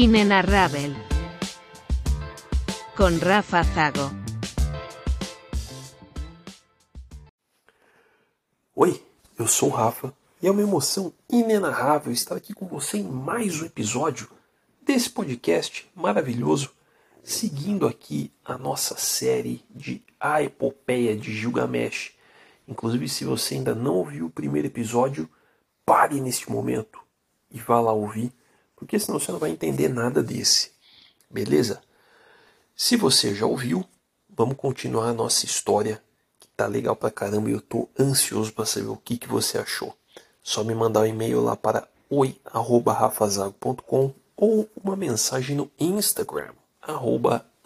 Inenarrável. Con Rafa Zago. Oi, eu sou o Rafa e é uma emoção inenarrável estar aqui com você em mais um episódio desse podcast maravilhoso, seguindo aqui a nossa série de A Epopeia de Gilgamesh. Inclusive, se você ainda não ouviu o primeiro episódio, pare neste momento e vá lá ouvir porque senão você não vai entender nada desse. Beleza? Se você já ouviu, vamos continuar a nossa história, que tá legal pra caramba e eu tô ansioso para saber o que, que você achou. Só me mandar um e-mail lá para oi@rafazago.com ou uma mensagem no Instagram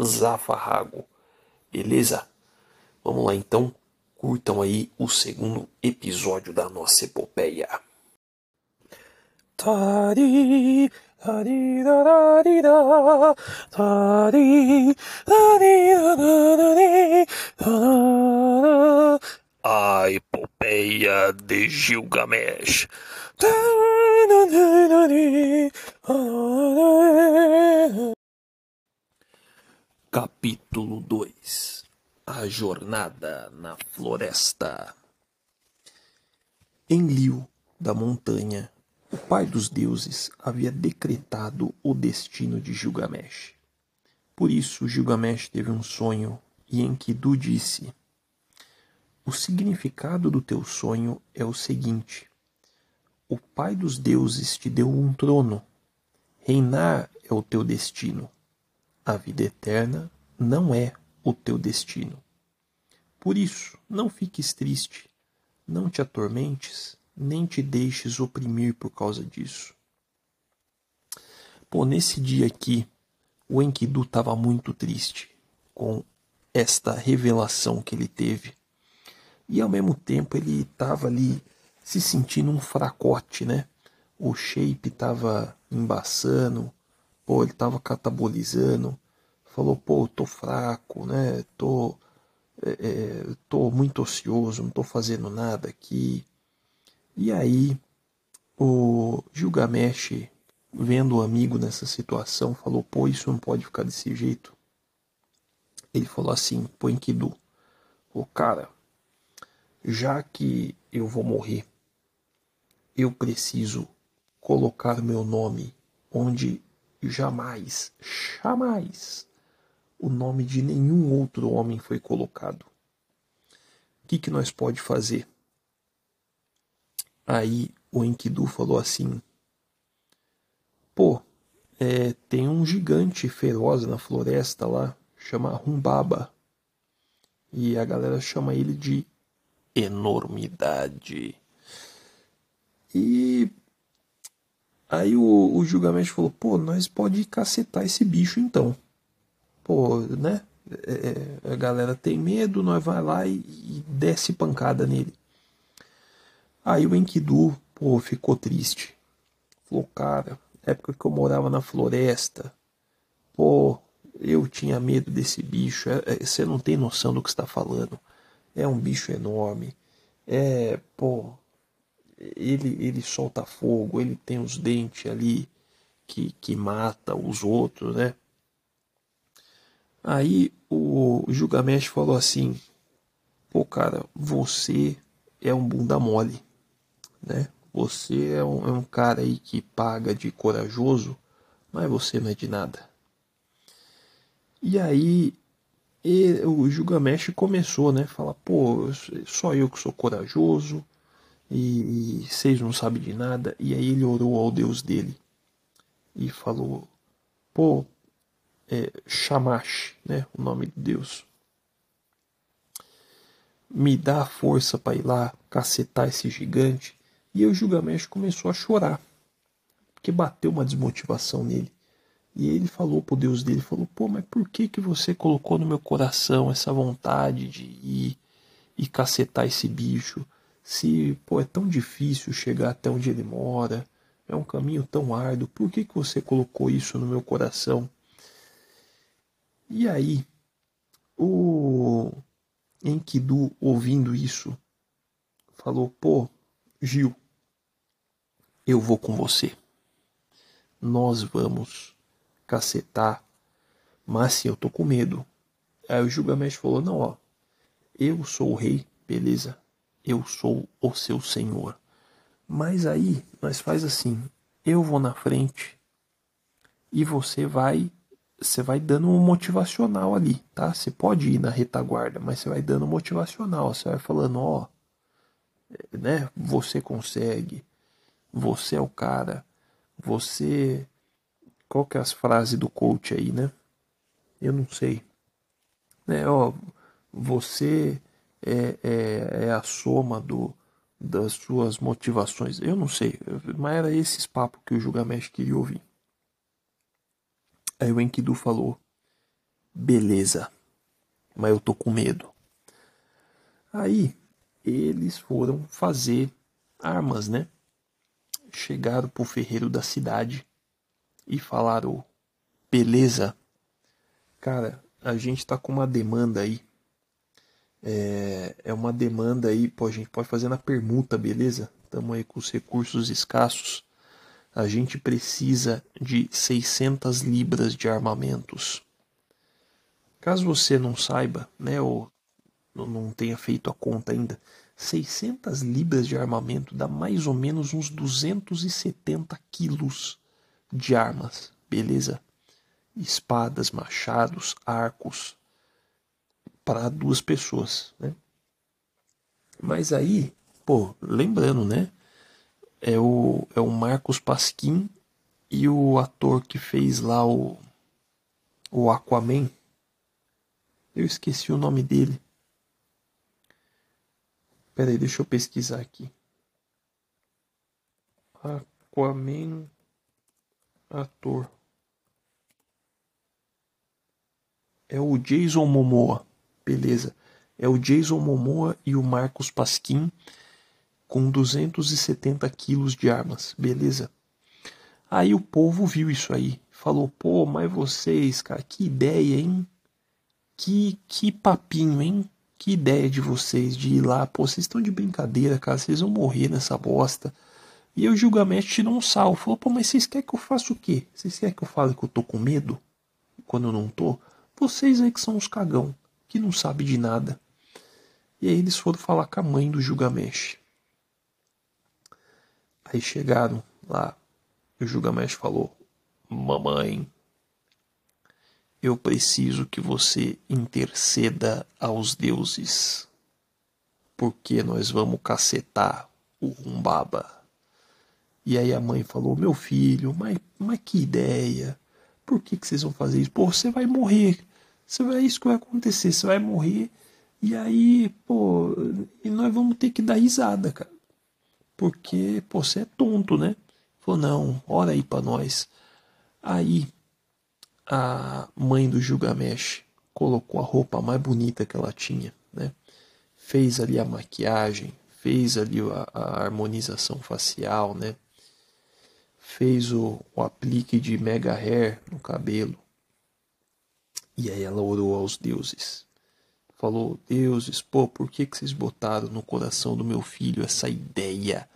@zafarrago. Beleza? Vamos lá então, curtam aí o segundo episódio da nossa epopeia. Tari, tari, tari, da, da. A epopeia de Gilgamesh. Capítulo 2 A jornada na floresta. Em Liu da montanha, o pai dos deuses havia decretado o destino de Gilgamesh. Por isso, Gilgamesh teve um sonho e Enkidu disse: O significado do teu sonho é o seguinte: O pai dos deuses te deu um trono. Reinar é o teu destino. A vida eterna não é o teu destino. Por isso, não fiques triste, não te atormentes nem te deixes oprimir por causa disso. Pô, nesse dia aqui, o Enkidu estava muito triste com esta revelação que ele teve. E ao mesmo tempo ele estava ali se sentindo um fracote, né? O shape estava embaçando, pô, ele estava catabolizando. Falou, pô, tô fraco, né? Tô, é, é tô muito ocioso, não tô fazendo nada aqui. E aí, o Gilgamesh, vendo o amigo nessa situação, falou: pô, isso não pode ficar desse jeito. Ele falou assim: pô, Enkidu, o cara, já que eu vou morrer, eu preciso colocar meu nome onde jamais, jamais o nome de nenhum outro homem foi colocado. O que, que nós pode fazer? Aí o Enkidu falou assim: Pô, é, tem um gigante feroz na floresta lá, chama Rumbaba. E a galera chama ele de enormidade. E aí o, o falou: Pô, nós pode cacetar esse bicho então. Pô, né? É, é a galera tem medo, nós vai lá e, e desce pancada nele. Aí o Enkidu, pô, ficou triste. Falou, cara, época que eu morava na floresta, pô, eu tinha medo desse bicho. É, é, você não tem noção do que está falando. É um bicho enorme. É, pô, ele, ele solta fogo, ele tem os dentes ali que, que mata os outros, né? Aí o Gilgamesh falou assim: Pô, cara, você é um bunda mole né? Você é um, é um cara aí que paga de corajoso, mas você não é de nada. E aí o Gilgamesh começou, né? Falar, pô, só eu que sou corajoso e, e vocês não sabem de nada. E aí ele orou ao Deus dele e falou, pô, é, Shamash, né? O nome de Deus. Me dá força para ir lá cacetar esse gigante e o Gilgamesh começou a chorar, porque bateu uma desmotivação nele. E ele falou pro Deus dele, falou: "Pô, mas por que que você colocou no meu coração essa vontade de ir e cacetar esse bicho? Se, pô, é tão difícil chegar até onde ele mora, é um caminho tão árduo. Por que que você colocou isso no meu coração?" E aí, o Enkidu, ouvindo isso, falou: "Pô, Gil, eu vou com você. Nós vamos cacetar, mas sim, eu tô com medo. Aí o Gilgamesh falou: Não, ó, eu sou o rei, beleza? Eu sou o seu senhor. Mas aí nós faz assim: eu vou na frente e você vai você vai dando um motivacional ali, tá? Você pode ir na retaguarda, mas você vai dando motivacional, você vai falando, ó, né? Você consegue, você é o cara, você. Qual que é as frases do coach aí, né? Eu não sei. É, ó, você é, é, é a soma do, das suas motivações. Eu não sei, mas era esses papos que o Gilgamesh queria ouvir. Aí o Enkidu falou: beleza, mas eu tô com medo. Aí eles foram fazer armas, né? Chegaram pro ferreiro da cidade e falaram: beleza, cara, a gente tá com uma demanda aí. É, é uma demanda aí, pô, a gente pode fazer na permuta, beleza? Estamos aí com os recursos escassos. A gente precisa de 600 libras de armamentos. Caso você não saiba, né, ou não tenha feito a conta ainda, 600 libras de armamento dá mais ou menos uns 270 quilos de armas, beleza? Espadas, machados, arcos, para duas pessoas, né? Mas aí, pô, lembrando, né? É o, é o Marcos Pasquim e o ator que fez lá o, o Aquaman. Eu esqueci o nome dele. Pera aí, deixa eu pesquisar aqui. Aquaman ator. É o Jason Momoa. Beleza. É o Jason Momoa e o Marcos Pasquim com 270 quilos de armas. Beleza. Aí o povo viu isso aí. Falou, pô, mas vocês, cara, que ideia, hein? Que, que papinho, hein? Que ideia de vocês de ir lá, pô, vocês estão de brincadeira, cara, vocês vão morrer nessa bosta. E o Gilgamesh tirou um sal, falou, pô, mas vocês querem que eu faça o quê? Vocês querem que eu fale que eu tô com medo? Quando eu não tô? Vocês aí que são os cagão, que não sabe de nada. E aí eles foram falar com a mãe do Gilgamesh. Aí chegaram lá, e o Gilgamesh falou, mamãe, eu preciso que você interceda aos deuses, porque nós vamos cacetar o Rumbaba. E aí a mãe falou: Meu filho, mas, mas que ideia! Por que, que vocês vão fazer isso? Pô, você vai morrer. Você vai, é isso que vai acontecer. Você vai morrer. E aí, pô, e nós vamos ter que dar risada, cara. Porque, pô, você é tonto, né? Falou: Não, ora aí pra nós. Aí a mãe do Gilgamesh colocou a roupa mais bonita que ela tinha, né? Fez ali a maquiagem, fez ali a, a harmonização facial, né? Fez o, o aplique de mega hair no cabelo. E aí ela orou aos deuses. Falou, deuses, pô, por que, que vocês botaram no coração do meu filho essa ideia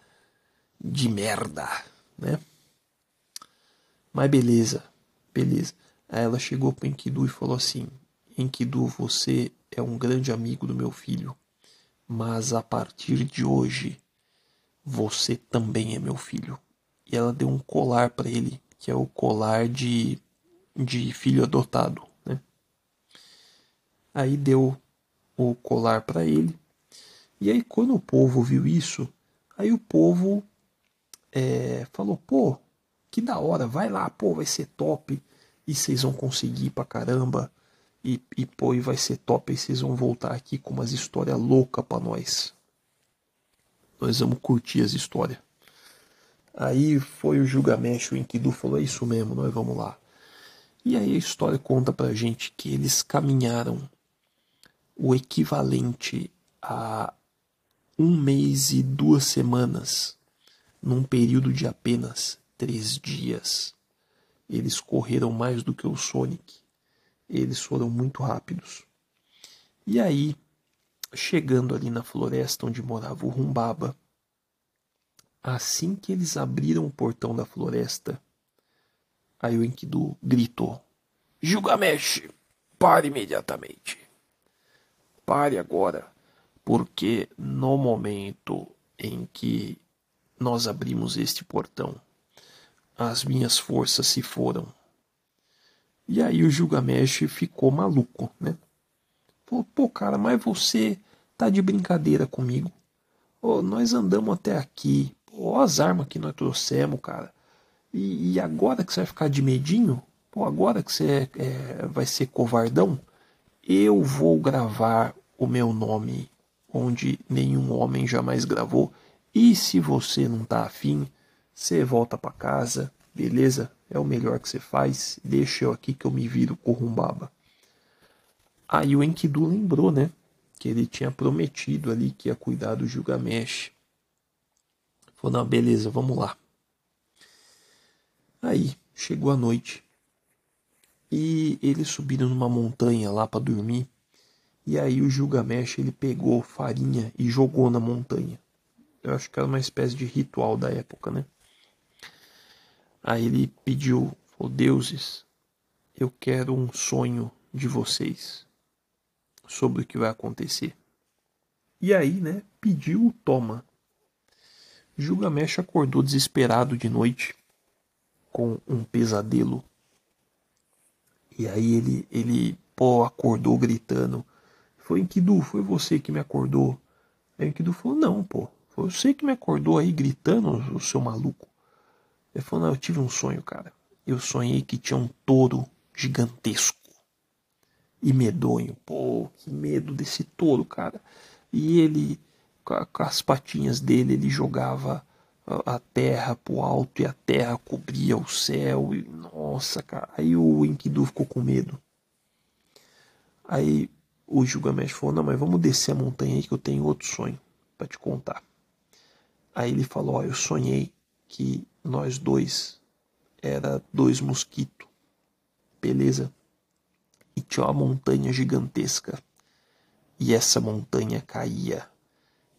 de merda, né? Mas beleza, beleza. Aí ela chegou para Enkidu e falou assim: Enkidu, você é um grande amigo do meu filho, mas a partir de hoje você também é meu filho. E ela deu um colar para ele, que é o colar de, de filho adotado. Né? Aí deu o colar para ele. E aí quando o povo viu isso, aí o povo é, falou: pô, que da hora, vai lá, pô, vai ser top e vocês vão conseguir pra caramba. E, e pô, e vai ser top. E vocês vão voltar aqui com umas histórias loucas pra nós. Nós vamos curtir as histórias. Aí foi o Gilgamesh, o Enkidu falou: é isso mesmo, nós vamos lá. E aí a história conta pra gente que eles caminharam o equivalente a um mês e duas semanas num período de apenas três dias. Eles correram mais do que o Sonic. Eles foram muito rápidos. E aí, chegando ali na floresta onde morava o Rumbaba, assim que eles abriram o portão da floresta, Aí o Enkidu gritou: Gilgamesh, pare imediatamente. Pare agora, porque no momento em que nós abrimos este portão, as minhas forças se foram. E aí o Gilgamesh ficou maluco, né? Falou, pô, cara, mas você tá de brincadeira comigo. Nós andamos até aqui. Pô, as armas que nós trouxemos, cara. E, e, agora que você vai ficar de medinho? Pô, agora que você é, é, vai ser covardão? Eu vou gravar o meu nome onde nenhum homem jamais gravou. E se você não tá afim, você volta para casa, beleza? É o melhor que você faz. Deixa eu aqui que eu me viro com Rumbaba. Aí o Enkidu lembrou, né? Que ele tinha prometido ali que ia cuidar do Gilgamesh. Falou, não, beleza, vamos lá. Aí chegou a noite e eles subiram numa montanha lá para dormir. E aí o Gilgamesh ele pegou farinha e jogou na montanha. Eu acho que era uma espécie de ritual da época, né? Aí ele pediu, falou, deuses, eu quero um sonho de vocês sobre o que vai acontecer. E aí, né, pediu, toma. Gilgamesh acordou desesperado de noite com um pesadelo. E aí ele, ele pô, acordou gritando. Foi Enkidu, foi você que me acordou. Aí Enkidu falou, não, pô, foi você que me acordou aí gritando, o seu maluco. Ele falou, não, eu tive um sonho, cara. Eu sonhei que tinha um touro gigantesco e medonho. Pô, que medo desse touro, cara. E ele, com as patinhas dele, ele jogava a terra pro alto e a terra cobria o céu. E, nossa, cara. Aí o Enkidu ficou com medo. Aí o Gilgamesh falou: Não, mas vamos descer a montanha aí que eu tenho outro sonho para te contar. Aí ele falou: Ó, eu sonhei que nós dois era dois mosquitos, beleza? E tinha uma montanha gigantesca. E essa montanha caía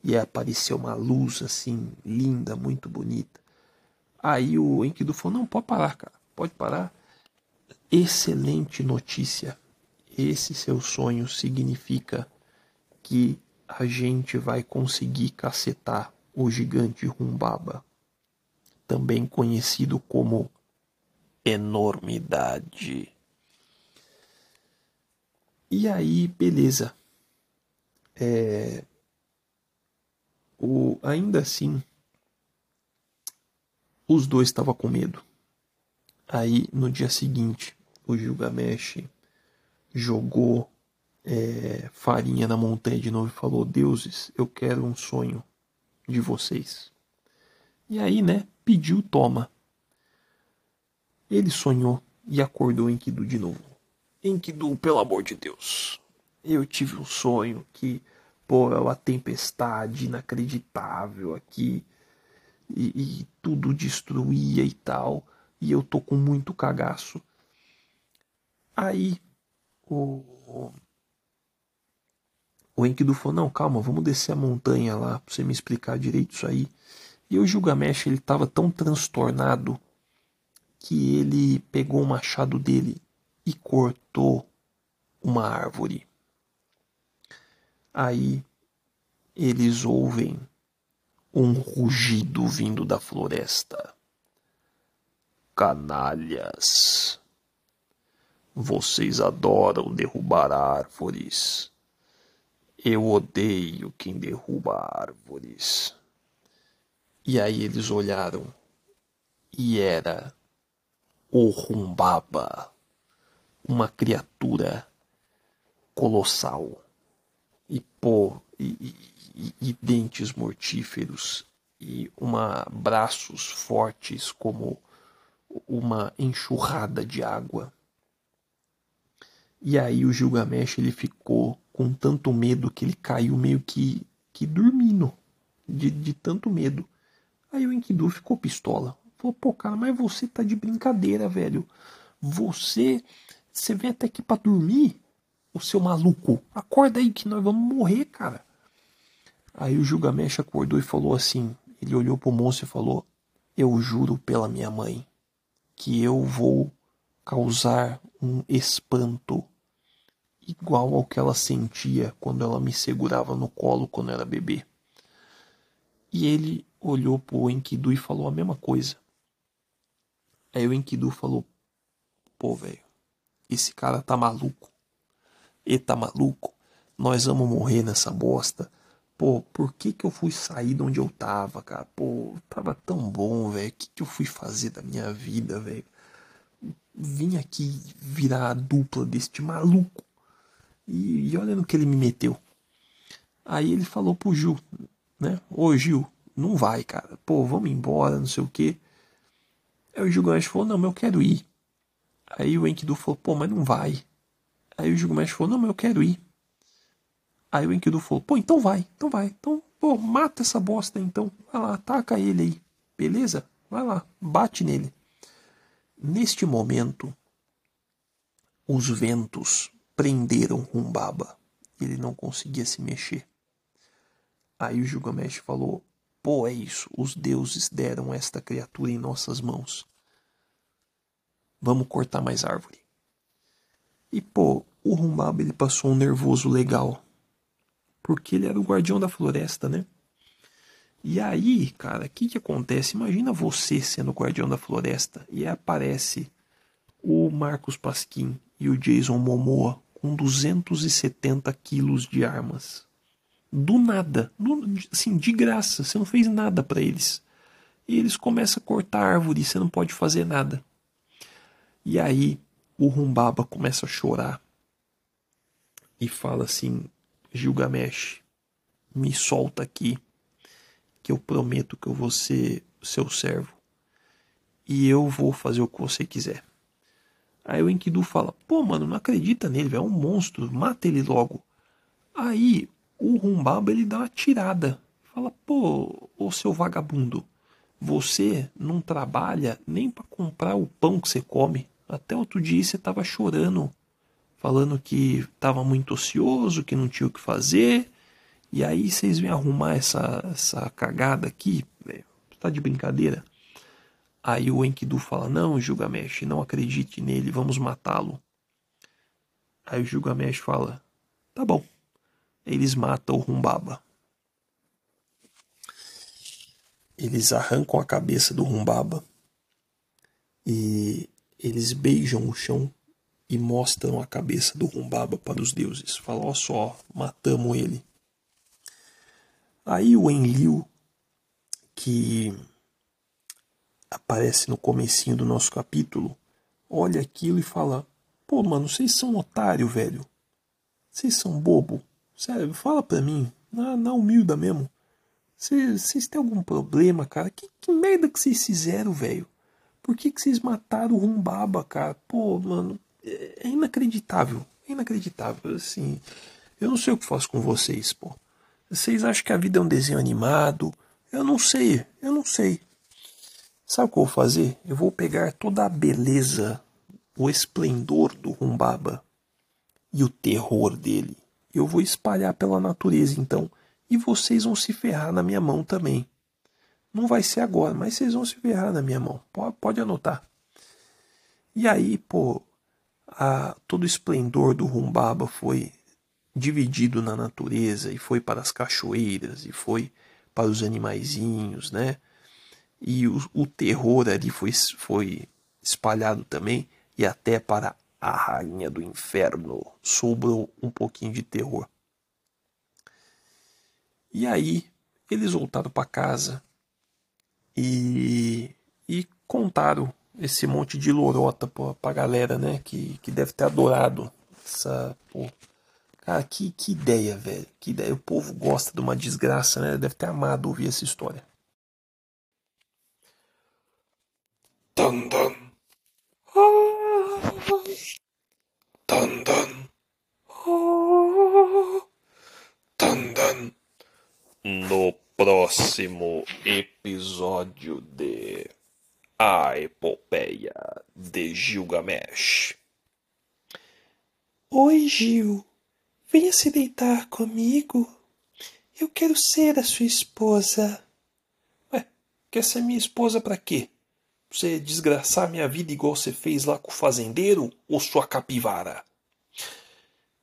e apareceu uma luz assim, linda, muito bonita. Aí o Enkidu falou: Não, pode parar, cara, pode parar. Excelente notícia. Esse seu sonho significa que a gente vai conseguir cacetar o gigante Rumbaba, também conhecido como enormidade. E aí, beleza. É, o, ainda assim, os dois estavam com medo. Aí, no dia seguinte, o Gilgamesh jogou é, farinha na montanha de novo e falou: Deuses, eu quero um sonho de vocês. E aí, né, pediu toma. Ele sonhou e acordou Enkidu de novo. Enkidu, pelo amor de Deus, eu tive um sonho que pô, é uma tempestade inacreditável aqui e, e, tudo destruía e tal, e eu tô com muito cagaço. Aí o, o Enkidu falou, não, calma, vamos descer a montanha lá pra você me explicar direito isso aí. E o Gilgamesh, ele tava tão transtornado que ele pegou o machado dele e cortou uma árvore. Aí eles ouvem um rugido vindo da floresta. Canalhas. Vocês adoram derrubar árvores. Eu odeio quem derruba árvores. E aí eles olharam e era o Rumbaba, uma criatura colossal e pô, e, e, e dentes mortíferos e uma braços fortes como uma enxurrada de água. E aí o Gilgamesh ele ficou com tanto medo que ele caiu meio que, que dormindo, de, de tanto medo. Aí o Enkidu ficou pistola. Falou, pô, cara, mas você tá de brincadeira, velho. Você, você vem até aqui para dormir? o seu maluco, acorda aí que nós vamos morrer, cara. Aí o Gilgamesh acordou e falou assim: ele olhou pro monstro e falou: Eu juro pela minha mãe que eu vou causar um espanto igual ao que ela sentia quando ela me segurava no colo quando era bebê. E ele olhou pro Enkidu e falou a mesma coisa. Aí o Enkidu falou: Pô, velho, esse cara tá maluco. Ele tá maluco. Nós vamos morrer nessa bosta. Pô, por que que eu fui sair de onde eu tava, cara? Pô, tava tão bom, velho. O que que eu fui fazer da minha vida, velho? Vim aqui virar a dupla deste maluco. E, e olha no que ele me meteu. Aí ele falou pro Gil, né? Ô Gil, não vai, cara. Pô, vamos embora, não sei o quê. Aí o Gilgamesh falou, não, mas eu quero ir. Aí o Enkidu falou, pô, mas não vai. Aí o Gilgamesh falou, não, mas eu quero ir. Aí o Enkidu falou, pô, então vai, então vai. Então, pô, mata essa bosta então. Vai lá, ataca ele aí. Beleza? Vai lá, bate nele. Neste momento, os ventos prenderam Rumbaba. Ele não conseguia se mexer. Aí o Gilgamesh falou: Pô, é isso, os deuses deram esta criatura em nossas mãos. Vamos cortar mais árvore. E pô, o Rumbaba ele passou um nervoso legal. Porque ele era o guardião da floresta, né? E aí, cara, o que, que acontece? Imagina você sendo o guardião da floresta e aparece o Marcos Pasquim e o Jason Momoa com 270 quilos de armas. Do nada, assim, de graça, você não fez nada para eles. E eles começam a cortar árvore, você não pode fazer nada. E aí o Rumbaba começa a chorar e fala assim: Gilgamesh, me solta aqui, que eu prometo que eu vou ser seu servo e eu vou fazer o que você quiser. Aí o Enkidu fala: pô, mano, não acredita nele, é um monstro, mata ele logo. Aí o Rumbaba ele dá uma tirada, fala: pô, ô seu vagabundo, você não trabalha nem para comprar o pão que você come. Até outro dia você estava chorando, falando que estava muito ocioso, que não tinha o que fazer. E aí vocês vêm arrumar essa, essa cagada aqui, velho. Tá de brincadeira? Aí o Enkidu fala: Não, Gilgamesh, não acredite nele, vamos matá-lo. Aí o Gilgamesh fala: Tá bom. Eles matam o Rumbaba. Eles arrancam a cabeça do Rumbaba e eles beijam o chão e mostram a cabeça do Rumbaba para os deuses. Falam: Ó só, matamos ele. Aí o Enlil, que aparece no comecinho do nosso capítulo, olha aquilo e fala: Pô, mano, vocês são otário, velho. Vocês são bobo. Sério, fala pra mim, na, na humilda mesmo. Vocês têm algum problema, cara? Que, que merda que vocês fizeram, velho? Por que, vocês mataram o Rumbaba, cara? Pô, mano, é, é inacreditável. É inacreditável, assim. Eu não sei o que faço com vocês, pô. Vocês acham que a vida é um desenho animado? Eu não sei, eu não sei. Sabe o que eu vou fazer? Eu vou pegar toda a beleza, o esplendor do Rumbaba e o terror dele. Eu vou espalhar pela natureza então. E vocês vão se ferrar na minha mão também. Não vai ser agora, mas vocês vão se ferrar na minha mão. Pode, anotar. E aí, pô, a, todo o esplendor do Rumbaba foi dividido na natureza e foi para as cachoeiras e foi para os animaizinhos, né? e o, o terror ali foi, foi espalhado também, e até para a rainha do inferno sobrou um pouquinho de terror. E aí eles voltaram para casa e, e contaram esse monte de lorota pra, pra galera, né? Que, que deve ter adorado essa. Pô. Cara, que, que ideia, velho. Que ideia. O povo gosta de uma desgraça, né? Deve ter amado ouvir essa história. Dun dun. Dun dun. No próximo episódio de A Epopeia de Gilgamesh. Oi, Gil. Venha se deitar comigo. Eu quero ser a sua esposa. Ué, quer ser minha esposa para quê? Você desgraçar minha vida igual você fez lá com o fazendeiro ou sua capivara?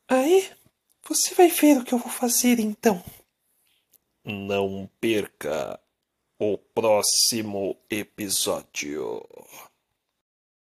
Aí, você vai ver o que eu vou fazer então. Não perca o próximo episódio.